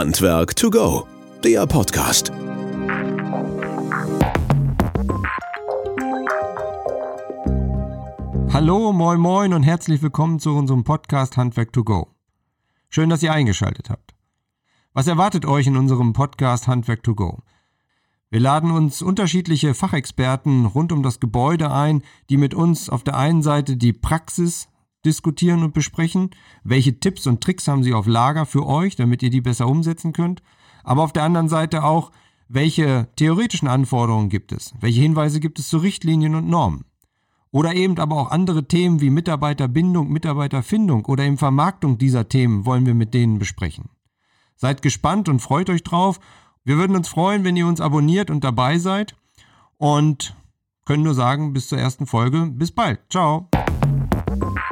Handwerk to go, der Podcast. Hallo, moin moin und herzlich willkommen zu unserem Podcast Handwerk to go. Schön, dass ihr eingeschaltet habt. Was erwartet euch in unserem Podcast Handwerk to go? Wir laden uns unterschiedliche Fachexperten rund um das Gebäude ein, die mit uns auf der einen Seite die Praxis diskutieren und besprechen, welche Tipps und Tricks haben sie auf Lager für euch, damit ihr die besser umsetzen könnt, aber auf der anderen Seite auch, welche theoretischen Anforderungen gibt es, welche Hinweise gibt es zu Richtlinien und Normen. Oder eben aber auch andere Themen wie Mitarbeiterbindung, Mitarbeiterfindung oder eben Vermarktung dieser Themen wollen wir mit denen besprechen. Seid gespannt und freut euch drauf. Wir würden uns freuen, wenn ihr uns abonniert und dabei seid. Und können nur sagen, bis zur ersten Folge. Bis bald. Ciao.